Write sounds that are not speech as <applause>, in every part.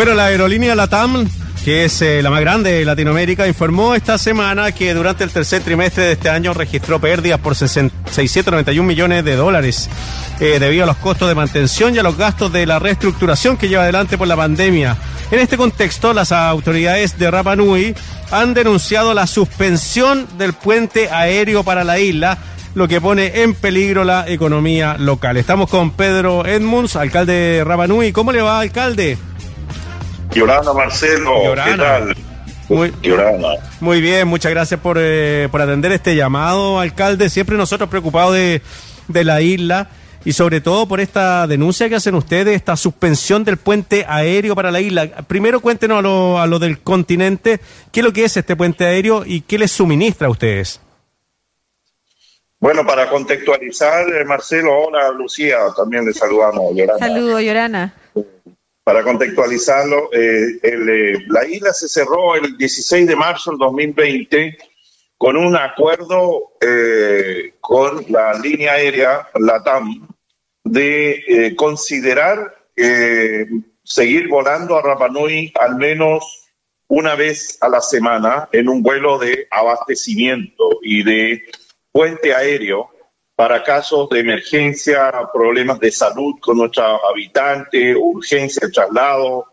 Bueno, la aerolínea LATAM que es eh, la más grande de Latinoamérica, informó esta semana que durante el tercer trimestre de este año registró pérdidas por 691 millones de dólares eh, debido a los costos de mantención y a los gastos de la reestructuración que lleva adelante por la pandemia. En este contexto, las autoridades de Rapa Nui han denunciado la suspensión del puente aéreo para la isla lo que pone en peligro la economía local. Estamos con Pedro Edmunds, alcalde de Rapa Nui. ¿Cómo le va, alcalde? Llorana Marcelo, ¿qué tal? Muy, muy bien, muchas gracias por, eh, por atender este llamado, alcalde. Siempre nosotros preocupados de, de la isla y sobre todo por esta denuncia que hacen ustedes, esta suspensión del puente aéreo para la isla. Primero cuéntenos a lo, a lo del continente, qué es lo que es este puente aéreo y qué les suministra a ustedes. Bueno, para contextualizar, eh, Marcelo, hola Lucía, también le saludamos, Llorana. Saludos, Llorana para contextualizarlo, eh, eh, la isla se cerró el 16 de marzo del 2020 con un acuerdo eh, con la línea aérea LATAM de considerar seguir volando a Rapanui al menos una vez a la semana en un vuelo de abastecimiento y de puente aéreo para casos de emergencia, problemas de salud con nuestros habitantes, urgencia traslado,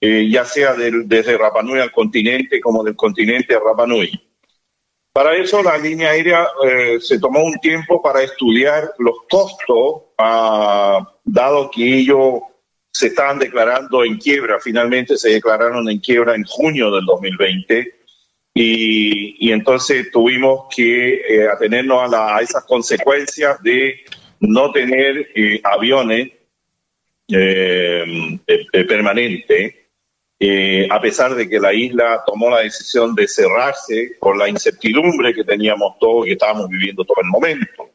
eh, ya sea desde Rapanui al continente como del continente a Rapanui. Para eso la línea aérea eh, se tomó un tiempo para estudiar los costos, ah, dado que ellos se estaban declarando en quiebra, finalmente se declararon en quiebra en junio del 2020 y, entonces tuvimos que eh, atenernos a, esas consecuencias de no tener eh, aviones eh, permanentes, a pesar de que la isla tomó la decisión de cerrarse por la incertidumbre que teníamos todos que estábamos viviendo todo el momento.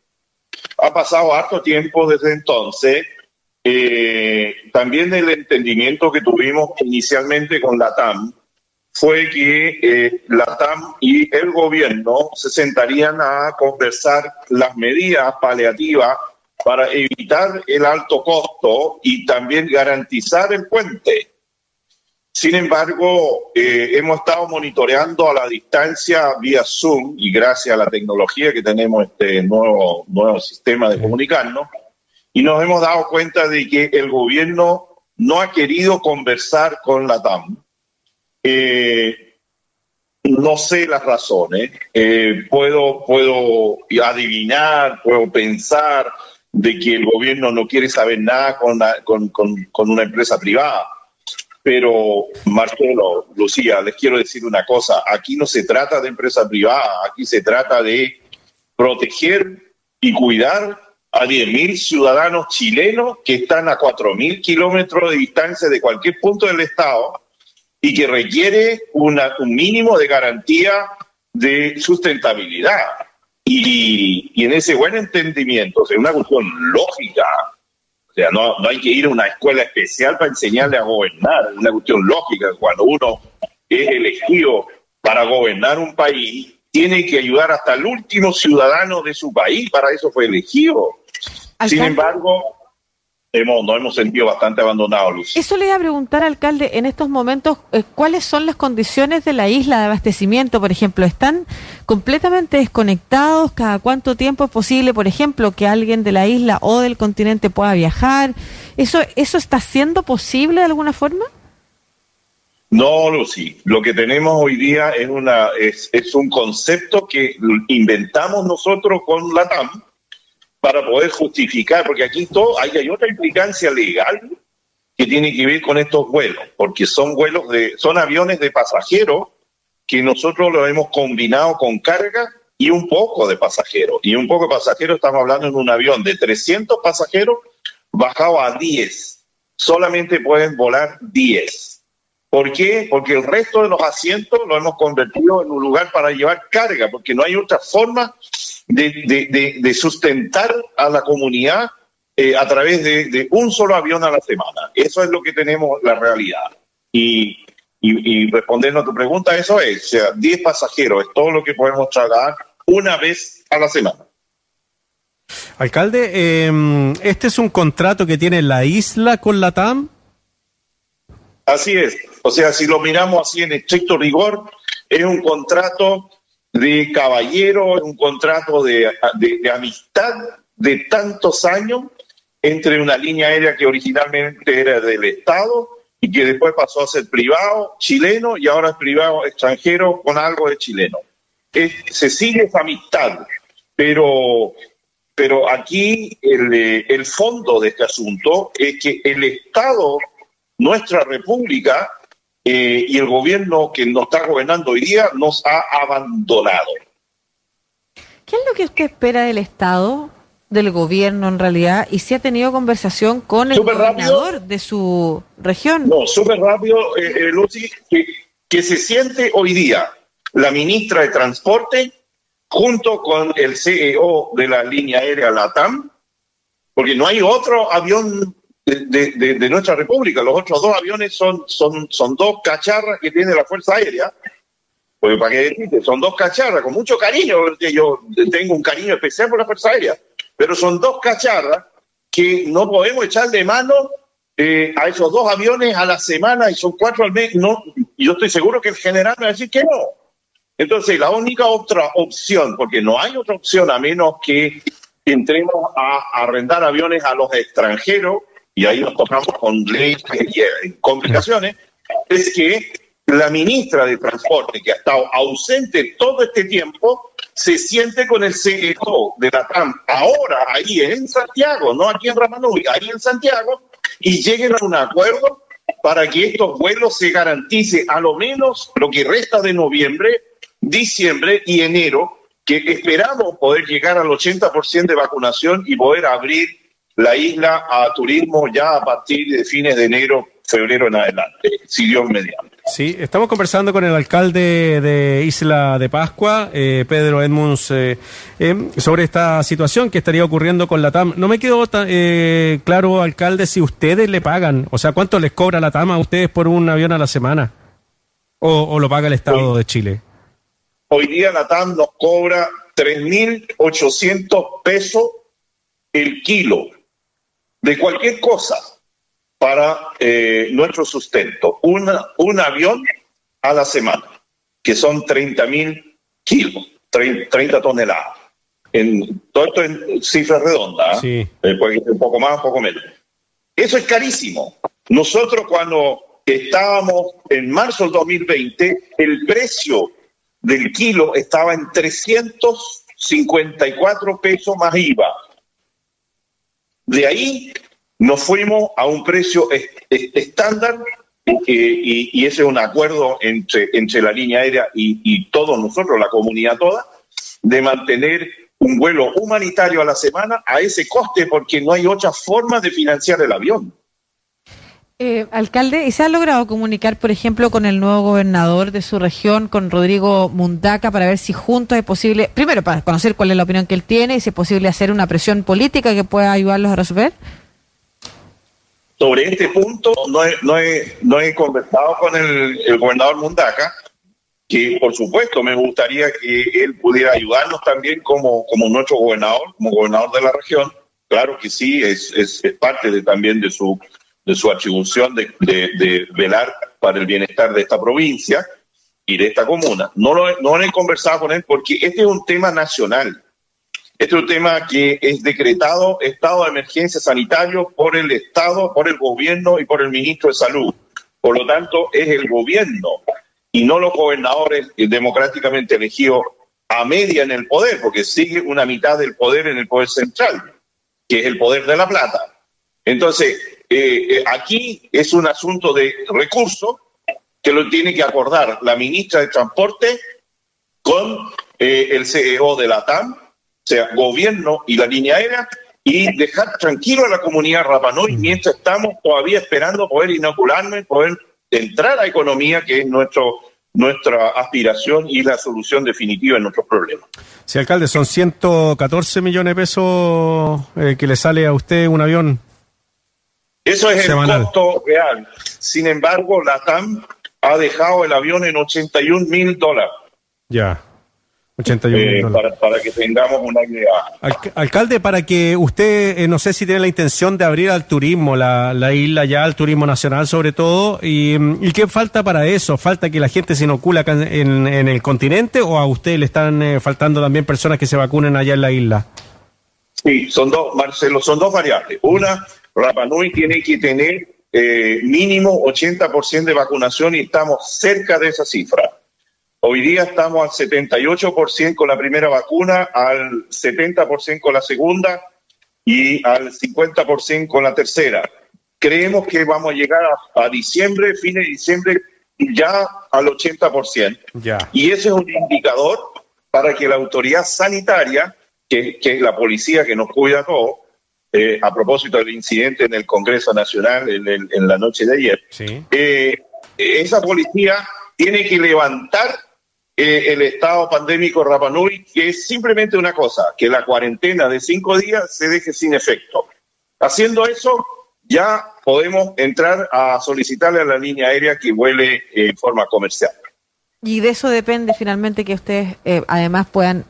Ha pasado harto tiempo desde entonces. también el entendimiento que tuvimos inicialmente con la TAM, fue que eh, la TAM y el gobierno se sentarían a conversar las medidas paliativas para evitar el alto costo y también garantizar el puente. Sin embargo, eh, hemos estado monitoreando a la distancia vía Zoom y gracias a la tecnología que tenemos este nuevo, nuevo sistema de comunicarnos, y nos hemos dado cuenta de que el gobierno no ha querido conversar con la TAM eh, no sé las razones. Eh, puedo, puedo adivinar, puedo pensar de que el gobierno no quiere saber nada con, con, una empresa privada. Pero, Marcelo, Lucía, les quiero decir una cosa. Aquí no se trata de empresa privada, aquí se trata de proteger y cuidar a 10.000 ciudadanos chilenos que están a 4.000 kilómetros de distancia de cualquier punto del Estado y que requiere una, un mínimo de garantía de sustentabilidad. Y, y en ese buen entendimiento, o sea, una cuestión lógica, o sea, no, no hay que ir a una escuela especial para enseñarle a gobernar, es una cuestión lógica. Cuando uno es elegido para gobernar un país, tiene que ayudar hasta el último ciudadano de su país, para eso fue elegido. Sin embargo, hemos, nos hemos sentido bastante abandonados, Luz. Eso le iba a preguntar, alcalde, en estos momentos, eh, ¿cuáles son las condiciones de la isla de abastecimiento, por ejemplo? ¿Están completamente desconectados? ¿Cada cuánto tiempo es posible, por ejemplo, que alguien de la isla o del continente pueda viajar? ¿Eso, eso está siendo posible de alguna forma? No, Lucy. Lo que tenemos hoy día es, una, es, es un concepto que inventamos nosotros con la TAM, para poder justificar, porque aquí todo, hay, otra implicancia legal que tiene que ver con estos vuelos, porque son vuelos de, son aviones de pasajeros que nosotros lo hemos combinado con carga y un poco de pasajeros. Y un poco de pasajeros, estamos hablando en un avión de 300 pasajeros bajado a 10. Solamente pueden volar 10. ¿Por qué? Porque el resto de los asientos lo hemos convertido en un lugar para llevar carga, porque no hay otra forma de, sustentar a la comunidad eh, a través de, un solo avión a la semana. Eso es lo que tenemos, la realidad. Y, respondiendo a tu pregunta, eso es, o sea, 10 pasajeros es todo lo que podemos trasladar una vez a la semana. Alcalde, em, ¿este es un contrato que tiene la isla con la TAM? Así es. O sea, si lo miramos así en estricto rigor, es un contrato de caballero, es un contrato de, amistad de tantos años entre una línea aérea que originalmente era del Estado y que después pasó a ser privado chileno y ahora es privado extranjero con algo de chileno. se sigue esa amistad, pero, pero aquí el, el fondo de este asunto es que el Estado, nuestra república eh, y el gobierno que nos está gobernando hoy día nos ha abandonado. ¿Qué es lo que usted espera del Estado? del gobierno en realidad y si ha tenido conversación con el gobernador de su región. No, súper rápido, eh, eh, Lucy, que, que se siente hoy día la ministra de Transporte junto con el CEO de la línea aérea LATAM, porque no hay otro avión de, nuestra república, los otros dos aviones son, son, son dos cacharras que tiene la Fuerza Aérea, pues para qué decirte, son dos cacharras, con mucho cariño, yo tengo un cariño especial por la Fuerza Aérea, pero son dos cacharras que no podemos echar de mano eh, a esos dos aviones a la semana y son cuatro al mes. No, yo estoy seguro que el general me va a decir que no. Entonces, la única otra opción, porque no hay otra opción a menos que entremos a arrendar aviones a los extranjeros, y ahí nos tocamos con leyes y complicaciones, es que la ministra de Transporte, que ha estado ausente todo este tiempo, se siente con el CEO de la TAM ahora ahí en Santiago, no aquí en Ramanui, ahí en Santiago, y lleguen a un acuerdo para que estos vuelos se garantice a lo menos lo que resta de noviembre, diciembre y enero, que esperamos poder llegar al 80% de vacunación y poder abrir la isla a turismo ya a partir de fines de enero, febrero en adelante, si Dios mediante. Sí, estamos conversando con el alcalde de Isla de Pascua, eh, Pedro Edmunds, eh, em, sobre esta situación que estaría ocurriendo con la TAM. No me quedó eh, claro, alcalde, si ustedes le pagan, o sea, ¿cuánto les cobra la TAM a ustedes por un avión a la semana? ¿O, lo paga el Estado de Chile? Hoy día la TAM nos cobra 3.800 pesos el kilo de cualquier cosa para eh, nuestro sustento. un avión a la semana, que son 30 mil kilos, 30, toneladas. En, todo esto en cifras redondas, ¿eh? Eh, puede ser un poco más, un poco menos. Eso es carísimo. Nosotros cuando estábamos en marzo del 2020, el precio del kilo estaba en 354 pesos más IVA. De ahí nos fuimos a un precio estándar y, ese es un acuerdo entre, entre la línea aérea y, todos nosotros, la comunidad toda, de mantener un vuelo humanitario a la semana a ese coste porque no hay otra forma de financiar el avión. Eh, alcalde, ¿y se ha logrado comunicar, por ejemplo, con el nuevo gobernador de su región, con Rodrigo Mundaca, para ver si juntos es posible, primero para conocer cuál es la opinión que él tiene y si es posible hacer una presión política que pueda ayudarlos a resolver? Sobre este punto no he, no he, no he conversado con el, gobernador Mundaca, que por supuesto me gustaría que él pudiera ayudarnos también como, como nuestro gobernador, como gobernador de la región. Claro que sí, es, es, parte de, también de su, de su atribución de, de, velar para el bienestar de esta provincia y de esta comuna. No, lo, no he conversado con él porque este es un tema nacional. Este es un tema que es decretado estado de emergencia sanitario por el Estado, por el gobierno y por el ministro de Salud. Por lo tanto, es el gobierno y no los gobernadores democráticamente elegidos a media en el poder, porque sigue una mitad del poder en el poder central, que es el poder de la plata. Entonces, eh, eh, aquí es un asunto de recursos que lo tiene que acordar la ministra de Transporte con eh, el CEO de la TAM sea, gobierno y la línea aérea, y dejar tranquilo a la comunidad Rapanui mientras estamos todavía esperando poder inocularme, poder entrar a economía, que es nuestro nuestra aspiración y la solución definitiva en nuestros problemas. Sí, alcalde, son 114 millones de pesos eh, que le sale a usted un avión. Eso es el costo real. Sin embargo, la TAM ha dejado el avión en 81 mil dólares. Ya. 81 eh, mil para, para que tengamos una idea. Alc- alcalde, para que usted, eh, no sé si tiene la intención de abrir al turismo, la, la isla ya, al turismo nacional sobre todo, y, mm, ¿y qué falta para eso? ¿Falta que la gente se inocula acá en, en el continente o a usted le están eh, faltando también personas que se vacunen allá en la isla? Sí, son dos, Marcelo, son dos variables. Una, Rapa Nui tiene que tener eh, mínimo 80% de vacunación y estamos cerca de esa cifra. Hoy día estamos al 78% con la primera vacuna, al 70% con la segunda y al 50% con la tercera. Creemos que vamos a llegar a, a diciembre, fines de diciembre, ya al 80%. Ya. Y ese es un indicador para que la autoridad sanitaria, que, que es la policía que nos cuida a todos, eh, a propósito del incidente en el Congreso Nacional en, el- en la noche de ayer, Sí. eh, esa policía tiene que levantar eh, el estado pandémico Rapa Nui, que es simplemente una cosa, que la cuarentena de cinco días se deje sin efecto. Haciendo eso, ya podemos entrar a solicitarle a la línea aérea que vuele eh, en forma comercial. Y de eso depende finalmente que ustedes eh, además puedan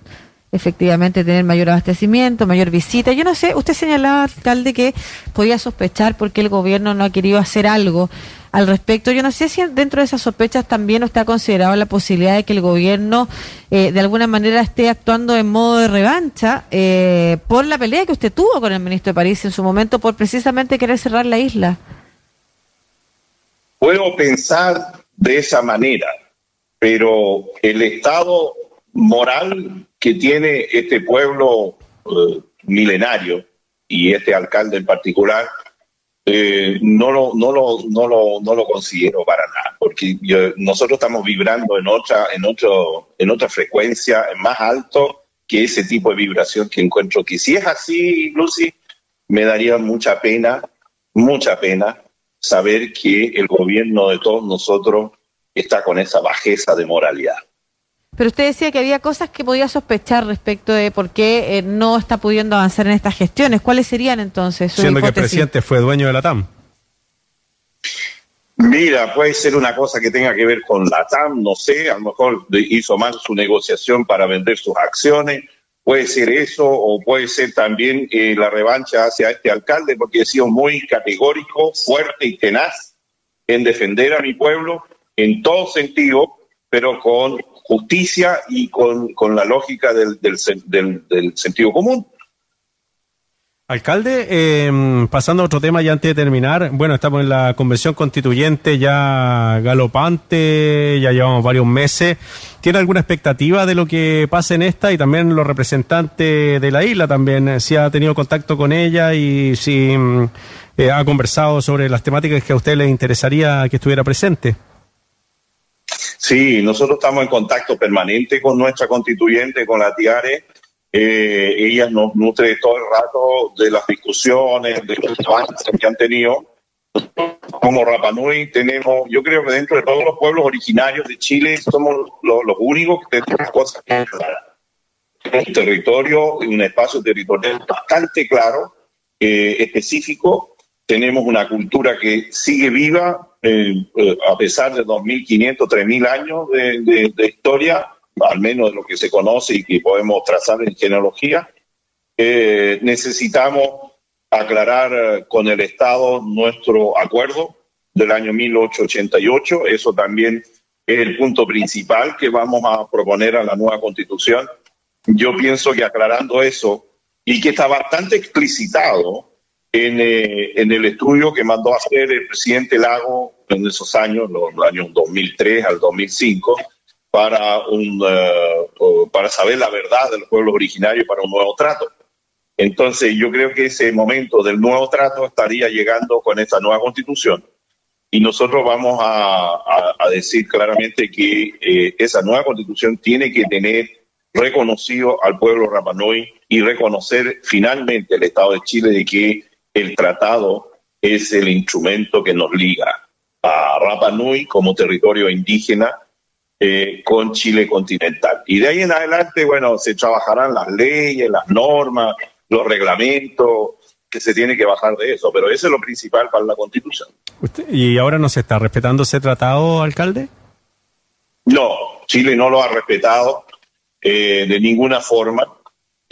efectivamente tener mayor abastecimiento, mayor visita. Yo no sé, usted señalaba, alcalde, que podía sospechar porque el gobierno no ha querido hacer algo al respecto. Yo no sé si dentro de esas sospechas también usted ha considerado la posibilidad de que el gobierno eh, de alguna manera esté actuando en modo de revancha eh, por la pelea que usted tuvo con el ministro de París en su momento por precisamente querer cerrar la isla. Puedo pensar de esa manera, pero el estado moral que tiene este pueblo eh, milenario y este alcalde en particular, eh, no, lo, no, lo, no, lo, no lo considero para nada, porque nosotros estamos vibrando en otra, en, otro, en otra frecuencia más alto que ese tipo de vibración que encuentro que si es así, Lucy, me daría mucha pena, mucha pena saber que el gobierno de todos nosotros está con esa bajeza de moralidad. Pero usted decía que había cosas que podía sospechar respecto de por qué eh, no está pudiendo avanzar en estas gestiones. ¿Cuáles serían entonces sus Siendo que el presidente fue dueño de la TAM. Mira, puede ser una cosa que tenga que ver con la TAM, no sé, a lo mejor hizo mal su negociación para vender sus acciones, puede ser eso, o puede ser también eh, la revancha hacia este alcalde, porque he sido muy categórico, fuerte y tenaz en defender a mi pueblo en todo sentido, pero con justicia y con, con la lógica del, del del- sentido común. Alcalde, eh, pasando a otro tema ya antes de terminar, bueno, estamos en la convención constituyente ya galopante, ya llevamos varios meses. ¿Tiene alguna expectativa de lo que pase en esta y también los representantes de la isla también, eh, si ha tenido contacto con ella y si mm, eh, ha conversado sobre las temáticas que a usted le interesaría que estuviera presente? Sí, nosotros estamos en contacto permanente con nuestra constituyente, con la TIARE. Eh, ella nos nutre todo el rato de las discusiones, de los avances que han tenido. Como Rapanui tenemos, yo creo que dentro de todos los pueblos originarios de Chile somos los, los únicos que tenemos cosas claras. Un territorio, un espacio territorial bastante claro, eh, específico. Tenemos una cultura que sigue viva, eh, eh, a pesar de 2.500, 3.000 años de, de- de historia, al menos de lo que se conoce y que podemos trazar en genealogía. Eh, necesitamos aclarar eh, con el Estado nuestro acuerdo del año 1888. Eso también es el punto principal que vamos a proponer a la nueva constitución. Yo pienso que aclarando eso y que está bastante explicitado en, eh, en el estudio que mandó a hacer el presidente Lago en esos años, los, los años 2003 al 2005, para, un, o- para saber la verdad de los pueblos originarios para un nuevo trato. Entonces, yo creo que ese momento del nuevo trato estaría llegando con esta nueva constitución. Y nosotros vamos a, a- a decir claramente que eh, esa nueva constitución tiene que tener reconocido al pueblo Rapanui y reconocer finalmente el Estado de Chile de que el tratado es el instrumento que nos liga a Rapa Nui como territorio indígena eh, con Chile continental. Y de ahí en adelante, bueno, se trabajarán las leyes, las normas, los reglamentos, que se tiene que bajar de eso, pero eso es lo principal para la Constitución. ¿Usted- ¿Y ahora no se está respetando ese tratado, alcalde? No, Chile no lo ha respetado. eh, de ninguna forma,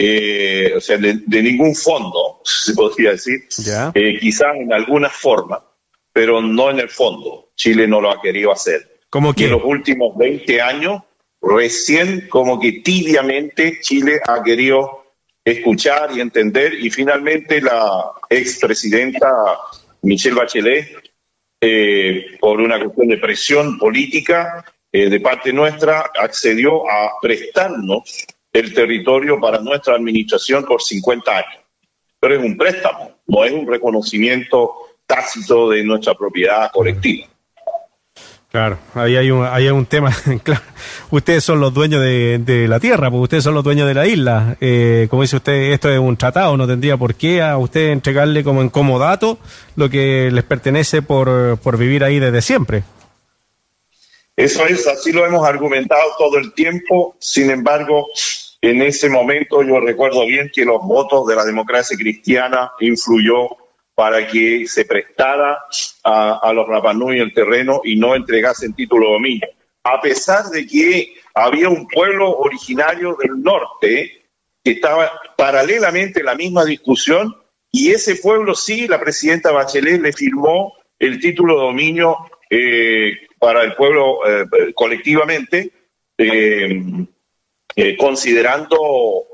eh, o sea, de, ningún fondo, <laughs> se podría decir, eh, quizás en alguna forma, pero no en el fondo. Chile no lo ha querido hacer. Como que en los últimos 20 años, recién como que tibiamente Chile ha querido escuchar y entender y finalmente la expresidenta Michelle Bachelet, eh, por una cuestión de presión política de parte nuestra, accedió a prestarnos el territorio para nuestra administración por 50 años. Pero es un préstamo, no es un reconocimiento tácito de nuestra propiedad colectiva. Claro, ahí hay un, ahí hay un tema. <laughs> Ustedes son los dueños de, la tierra, porque ustedes son los dueños de la isla. Eh, como dice usted, esto es un tratado, no tendría por qué a usted entregarle como en comodato lo que les pertenece por, por vivir ahí desde siempre. Eso es, así lo hemos argumentado todo el tiempo. Sin embargo, en ese momento yo recuerdo bien que los votos de la democracia cristiana influyó para que se prestara a, los Rapanui el terreno y no entregasen título de dominio. A pesar de que había un pueblo originario del norte que estaba paralelamente en la misma discusión y ese pueblo sí, la presidenta Bachelet le firmó el título de dominio eh, para el pueblo eh, colectivamente, eh, eh, considerando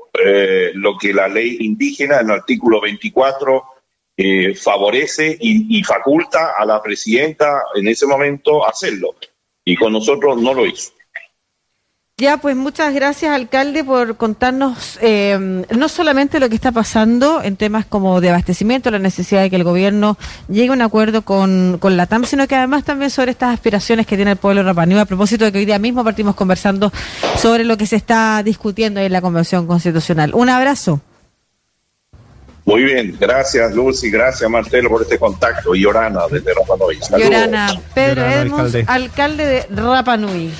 lo que la ley indígena en el artículo 24 favorece y, y faculta a la presidenta en ese momento hacerlo. Y con nosotros no lo hizo. Ya, pues muchas gracias, alcalde, por contarnos eh, no solamente lo que está pasando en temas como de abastecimiento, la necesidad de que el gobierno llegue a un acuerdo con, con la TAM, sino que además también sobre estas aspiraciones que tiene el pueblo rapanui, a propósito de que hoy día mismo partimos conversando sobre lo que se está discutiendo en la Convención Constitucional. Un abrazo. Muy bien, gracias Lucy, gracias Marcelo por este contacto y Orana desde Rapanui. Orana, Pedro Edmonds, alcalde de Rapanui.